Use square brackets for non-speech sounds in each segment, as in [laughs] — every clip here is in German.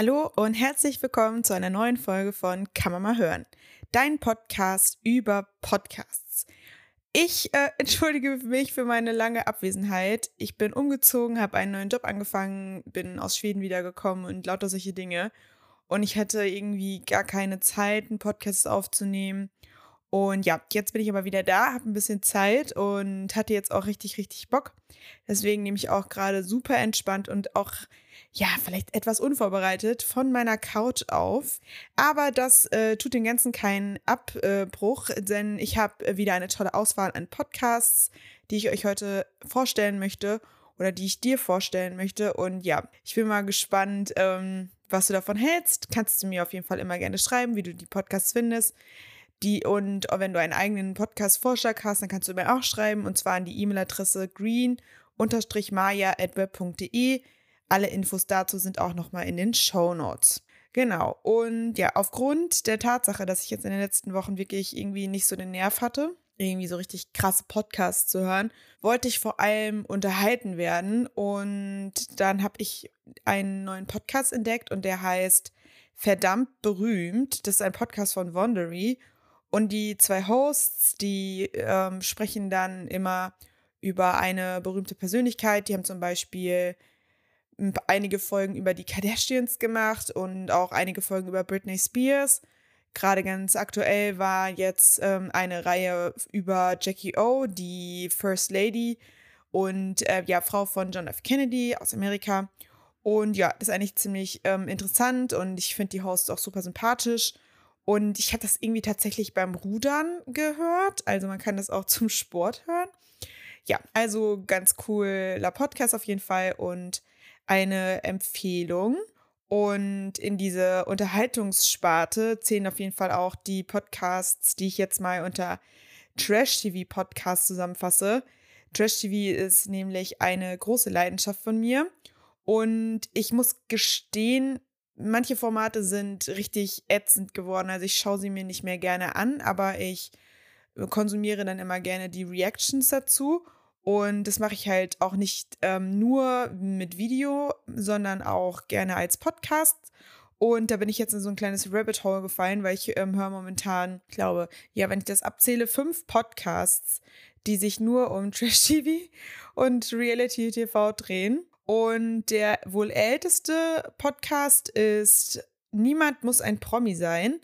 Hallo und herzlich willkommen zu einer neuen Folge von Kann man mal hören. Dein Podcast über Podcasts. Ich äh, [laughs] entschuldige mich für meine lange Abwesenheit. Ich bin umgezogen, habe einen neuen Job angefangen, bin aus Schweden wiedergekommen und lauter solche Dinge. Und ich hatte irgendwie gar keine Zeit, einen Podcast aufzunehmen. Und ja, jetzt bin ich aber wieder da, habe ein bisschen Zeit und hatte jetzt auch richtig, richtig Bock. Deswegen nehme ich auch gerade super entspannt und auch ja, vielleicht etwas unvorbereitet von meiner Couch auf. Aber das äh, tut den Ganzen keinen Abbruch, denn ich habe wieder eine tolle Auswahl an Podcasts, die ich euch heute vorstellen möchte oder die ich dir vorstellen möchte. Und ja, ich bin mal gespannt, ähm, was du davon hältst. Kannst du mir auf jeden Fall immer gerne schreiben, wie du die Podcasts findest. Die, und wenn du einen eigenen Podcast-Vorschlag hast, dann kannst du mir auch schreiben und zwar an die E-Mail-Adresse green-maya.web.de. Alle Infos dazu sind auch nochmal in den Show Notes. Genau. Und ja, aufgrund der Tatsache, dass ich jetzt in den letzten Wochen wirklich irgendwie nicht so den Nerv hatte, irgendwie so richtig krasse Podcasts zu hören, wollte ich vor allem unterhalten werden. Und dann habe ich einen neuen Podcast entdeckt und der heißt Verdammt berühmt. Das ist ein Podcast von Wondery. Und die zwei Hosts, die ähm, sprechen dann immer über eine berühmte Persönlichkeit. Die haben zum Beispiel einige Folgen über die Kardashians gemacht und auch einige Folgen über Britney Spears. Gerade ganz aktuell war jetzt ähm, eine Reihe über Jackie O, die First Lady und äh, ja, Frau von John F. Kennedy aus Amerika. Und ja, das ist eigentlich ziemlich ähm, interessant und ich finde die Hosts auch super sympathisch. Und ich habe das irgendwie tatsächlich beim Rudern gehört. Also man kann das auch [laughs] zum Sport hören. Ja, also ganz cooler Podcast auf jeden Fall. Und eine Empfehlung. Und in diese Unterhaltungssparte zählen auf jeden Fall auch die Podcasts, die ich jetzt mal unter Trash TV Podcast zusammenfasse. Trash TV ist nämlich eine große Leidenschaft von mir. Und ich muss gestehen, manche Formate sind richtig ätzend geworden. Also ich schaue sie mir nicht mehr gerne an, aber ich konsumiere dann immer gerne die Reactions dazu. Und das mache ich halt auch nicht ähm, nur mit Video, sondern auch gerne als Podcast. Und da bin ich jetzt in so ein kleines Rabbit Hole gefallen, weil ich ähm, höre momentan, glaube, ja, wenn ich das abzähle, fünf Podcasts, die sich nur um [laughs] Trash TV und Reality TV drehen. Und der wohl älteste Podcast ist Niemand muss ein Promi sein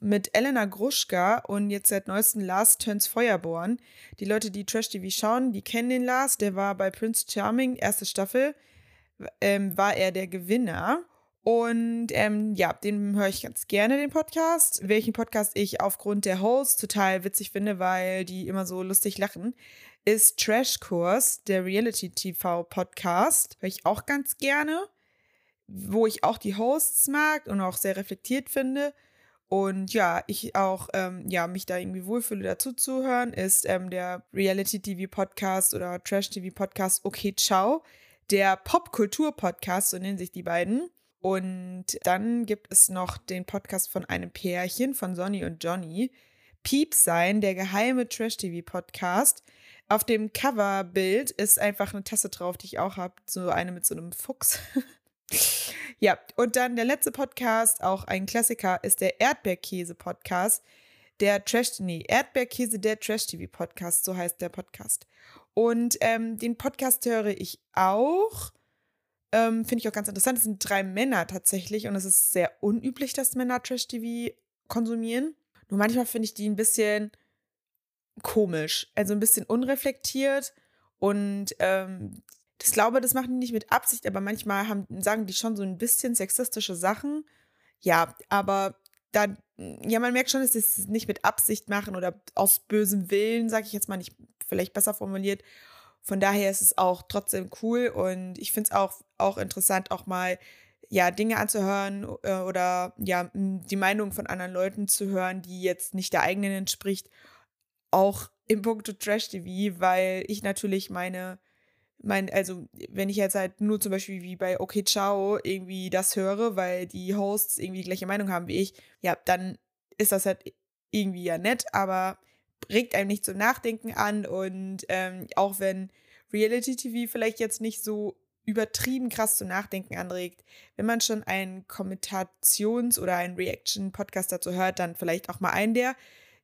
mit Elena Gruschka und jetzt seit neuestem Lars Turns Feuerborn. Die Leute, die Trash TV schauen, die kennen den Lars. Der war bei Prince Charming, erste Staffel, ähm, war er der Gewinner. Und ähm, ja, den höre ich ganz gerne, den Podcast. Welchen Podcast ich aufgrund der Hosts total witzig finde, weil die immer so lustig lachen, ist Trash Kurs, der Reality TV Podcast. Höre ich auch ganz gerne, wo ich auch die Hosts mag und auch sehr reflektiert finde. Und ja, ich auch, ähm, ja, mich da irgendwie wohlfühle, dazu zu hören, ist ähm, der Reality-TV-Podcast oder Trash-TV-Podcast Okay Ciao, der Popkultur-Podcast, so nennen sich die beiden. Und dann gibt es noch den Podcast von einem Pärchen, von Sonny und Johnny. Piep sein, der geheime Trash-TV-Podcast. Auf dem Coverbild ist einfach eine Tasse drauf, die ich auch habe, so eine mit so einem Fuchs. [laughs] Ja, und dann der letzte Podcast, auch ein Klassiker, ist der Erdbeerkäse-Podcast. Der Trash, nee, Erdbeerkäse, der Trash-TV-Podcast, so heißt der Podcast. Und ähm, den Podcast höre ich auch. Ähm, Finde ich auch ganz interessant. Es sind drei Männer tatsächlich und es ist sehr unüblich, dass Männer Trash-TV konsumieren. Nur manchmal finde ich die ein bisschen komisch, also ein bisschen unreflektiert und ähm, ich glaube, das machen die nicht mit Absicht, aber manchmal haben, sagen die schon so ein bisschen sexistische Sachen. Ja, aber dann, ja, man merkt schon, dass sie es nicht mit Absicht machen oder aus bösem Willen, sage ich jetzt mal nicht, vielleicht besser formuliert. Von daher ist es auch trotzdem cool und ich finde es auch, auch interessant, auch mal ja, Dinge anzuhören äh, oder ja, die Meinung von anderen Leuten zu hören, die jetzt nicht der eigenen entspricht. Auch im Punkt Trash TV, weil ich natürlich meine mein, also wenn ich jetzt halt nur zum Beispiel wie bei Okay Ciao irgendwie das höre, weil die Hosts irgendwie die gleiche Meinung haben wie ich, ja, dann ist das halt irgendwie ja nett, aber regt einem nicht zum Nachdenken an und ähm, auch wenn Reality TV vielleicht jetzt nicht so übertrieben krass zum Nachdenken anregt. Wenn man schon einen Kommentations- oder einen Reaction-Podcast dazu hört, dann vielleicht auch mal einen, der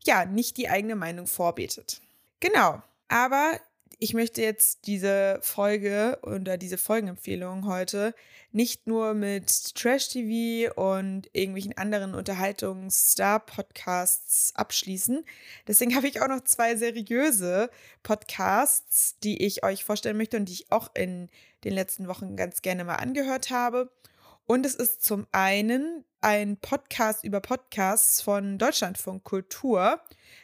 ja nicht die eigene Meinung vorbetet. Genau. Aber ich möchte jetzt diese Folge oder diese Folgenempfehlung heute nicht nur mit Trash TV und irgendwelchen anderen Unterhaltungs-Star-Podcasts abschließen. Deswegen [laughs] habe ich auch noch zwei seriöse Podcasts, die ich euch vorstellen möchte und die ich auch in den letzten Wochen ganz gerne mal angehört habe. Und es ist zum einen ein Podcast über Podcasts von Deutschlandfunk Kultur.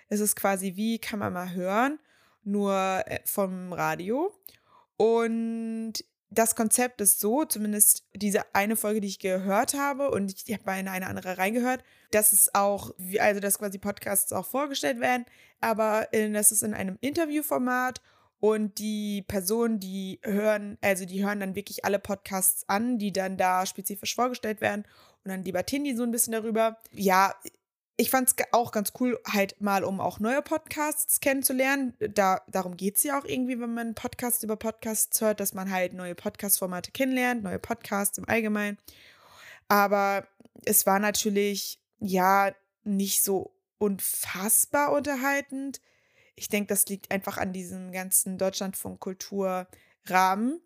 Es ist quasi wie kann man mal hören nur äh, vom Radio. Und das Konzept ist so, zumindest diese eine Folge, die ich gehört habe, und ich habe mal in eine andere reingehört, dass es auch, also dass quasi Podcasts auch vorgestellt werden, aber das ist in einem Interviewformat und die Personen, die hören, also die hören dann wirklich alle Podcasts an, die dann da spezifisch vorgestellt werden und dann debattieren die so ein bisschen darüber. Ja, ich fand es auch ganz cool, halt mal, um auch neue Podcasts kennenzulernen. Da, darum geht es ja auch irgendwie, wenn man Podcasts über Podcasts hört, dass man halt neue Podcast-Formate kennenlernt, neue Podcasts im Allgemeinen. Aber es war natürlich, ja, nicht so unfassbar unterhaltend. Ich denke, das liegt einfach an diesem ganzen Deutschlandfunk-Kultur-Rahmen.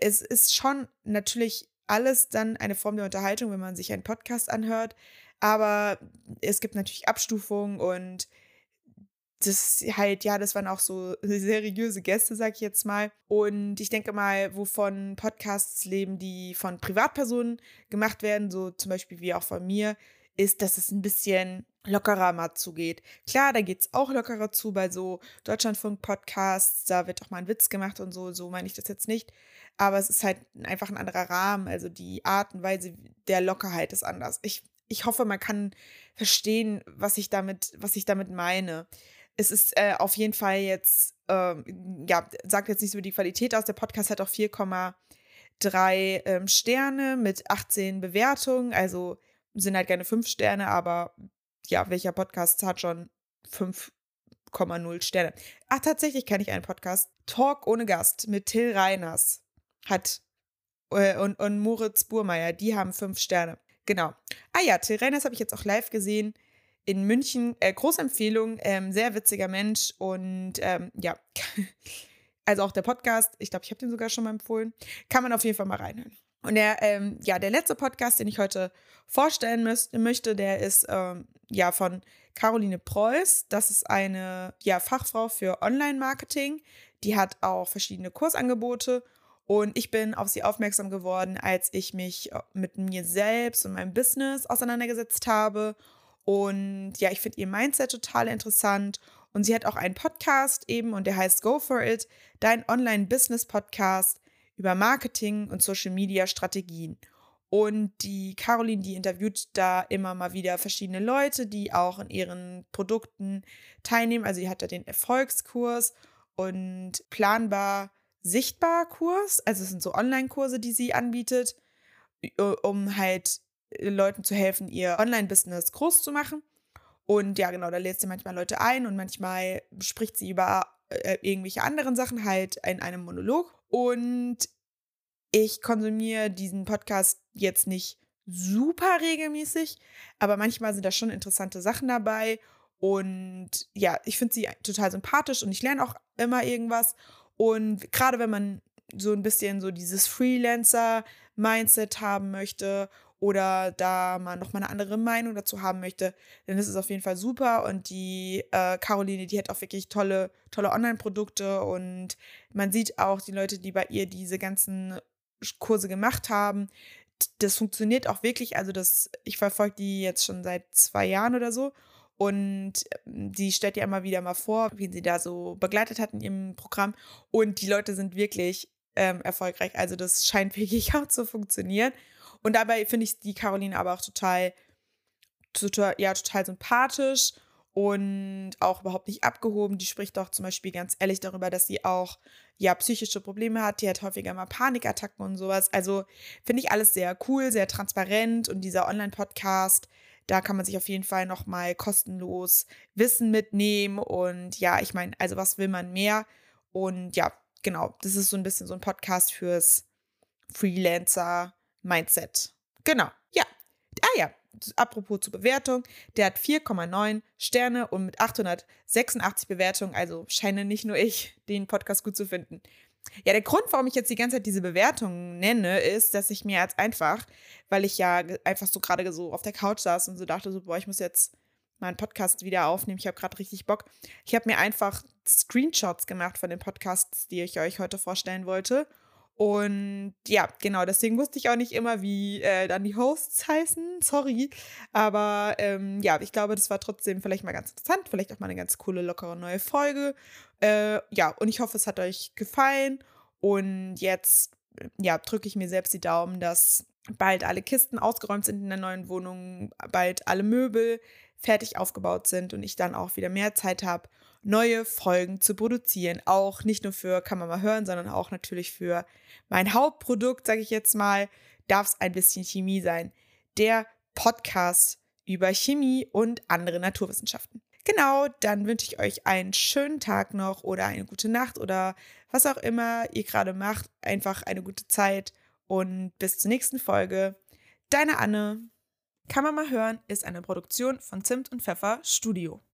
Es ist schon natürlich alles dann eine Form der Unterhaltung, wenn man sich einen Podcast anhört. Aber es gibt natürlich Abstufungen und das halt, ja, das waren auch so [laughs] seriöse Gäste, sag ich jetzt mal. Und ich denke mal, wovon Podcasts leben, die von Privatpersonen gemacht werden, so zum Beispiel wie auch von mir, ist, dass es ein bisschen lockerer mal zugeht. Klar, da geht es auch lockerer zu bei so Deutschlandfunk-Podcasts, da wird auch mal ein Witz gemacht und so, so meine ich das jetzt nicht. Aber es ist halt einfach ein anderer Rahmen, also die Art und Weise der Lockerheit ist anders. Ich ich hoffe, man kann verstehen, was ich damit, was ich damit meine. Es ist äh, auf jeden Fall jetzt, ähm, ja, sagt jetzt nichts über die Qualität aus. Der Podcast hat auch 4,3 ähm, Sterne mit 18 Bewertungen. Also sind halt gerne 5 Sterne, aber ja, welcher Podcast hat schon 5,0 Sterne? Ach, tatsächlich kenne ich einen Podcast. Talk ohne Gast mit Till Reiners hat äh, und, und Moritz Burmeier, die haben 5 Sterne. Genau. Ah ja, Till Reiners habe ich jetzt auch live gesehen in München. Äh, große Empfehlung, ähm, sehr witziger Mensch und ähm, ja, [laughs] also auch der Podcast, ich glaube, ich habe den sogar schon mal empfohlen, kann man auf jeden Fall mal reinhören. Und der, ähm, ja, der letzte Podcast, den ich heute vorstellen müß, möchte, der ist ähm, ja von Caroline Preuß. Das ist eine ja, Fachfrau für Online-Marketing. Die hat auch verschiedene Kursangebote und ich bin auf sie aufmerksam geworden, als ich mich äh, mit mir selbst und meinem Business auseinandergesetzt habe. Und ja, ich finde ihr Mindset total interessant. Und sie hat auch einen Podcast eben und der heißt Go for It, dein Online-Business-Podcast über Marketing und Social-Media-Strategien. Und die Caroline, die interviewt da immer mal wieder verschiedene Leute, die auch in ihren Produkten teilnehmen. Also sie hat da den Erfolgskurs und planbar Sichtbar-Kurs. Also es sind so Online-Kurse, die sie anbietet, um halt äh, Leuten zu helfen, ihr Online-Business groß zu machen. Und ja, genau, da lädt sie manchmal Leute ein und manchmal spricht sie über äh, irgendwelche anderen Sachen halt in einem Monolog. Und ich konsumiere diesen Podcast jetzt nicht super regelmäßig, aber manchmal sind da schon interessante Sachen dabei. Und ja, ich finde sie total sympathisch und ich lerne auch immer irgendwas. Und gerade wenn man so ein bisschen so dieses Freelancer-Mindset haben möchte oder da man nochmal eine andere Meinung dazu haben möchte, dann ist es auf jeden Fall super. Und die äh, Caroline, die hat auch wirklich tolle, tolle Online-Produkte und man sieht auch die Leute, die bei ihr diese ganzen Kurse gemacht haben. Das funktioniert auch wirklich. Also, das, ich verfolge die jetzt schon seit zwei Jahren oder so. Und ähm, sie stellt ja immer wieder mal vor, wie sie da so begleitet hat in ihrem Programm. Und die Leute sind wirklich ähm, erfolgreich. Also das scheint [laughs] wirklich auch zu funktionieren. Und dabei finde ich die Caroline aber auch total, total, ja, total sympathisch und auch überhaupt nicht abgehoben. Die spricht auch zum Beispiel ganz ehrlich darüber, dass sie auch ja psychische Probleme hat. Die hat häufiger mal Panikattacken und sowas. Also finde ich alles sehr cool, sehr transparent und dieser Online-Podcast da kann man sich auf jeden Fall nochmal kostenlos Wissen mitnehmen. Und ja, ich meine, also was will man mehr? Und ja, genau, das ist so ein bisschen so ein Podcast fürs, Freelancer-Mindset. Genau, ja. Ah ja, apropos zur Bewertung, der hat 4,9 Sterne und mit 886 Bewertungen, also scheine nicht nur ich den Podcast gut zu finden. Ja, der Grund, warum ich jetzt die ganze Zeit diese Bewertungen nenne, ist, dass ich mir jetzt einfach, weil ich ja einfach so gerade so auf der Couch saß und so dachte, so, boah, ich muss jetzt meinen Podcast wieder aufnehmen. Ich habe gerade richtig Bock. Ich habe mir einfach Screenshots gemacht von den Podcasts, die ich euch heute vorstellen wollte. Und ja, genau, deswegen wusste ich auch nicht immer, wie äh, dann die Hosts heißen. Sorry. Aber ähm, ja, ich glaube, das war trotzdem vielleicht mal ganz interessant. Vielleicht auch mal eine ganz coole, lockere neue Folge. Äh, ja, und ich hoffe, es hat euch gefallen. Und jetzt, ja, drücke ich mir selbst die Daumen, dass bald alle Kisten ausgeräumt sind in der neuen Wohnung, bald alle Möbel fertig aufgebaut sind und ich dann auch wieder mehr Zeit habe, neue Folgen zu produzieren. Auch nicht nur für Kann man mal hören, sondern auch natürlich für mein Hauptprodukt, sage ich jetzt mal, darf es ein bisschen Chemie sein. Der Podcast über Chemie und andere Naturwissenschaften. Genau, dann wünsche ich euch einen schönen Tag noch oder eine gute Nacht oder was auch immer ihr gerade macht. Einfach eine gute Zeit und bis zur nächsten Folge. Deine Anne. Kann man mal hören, ist eine Produktion von Zimt und Pfeffer Studio.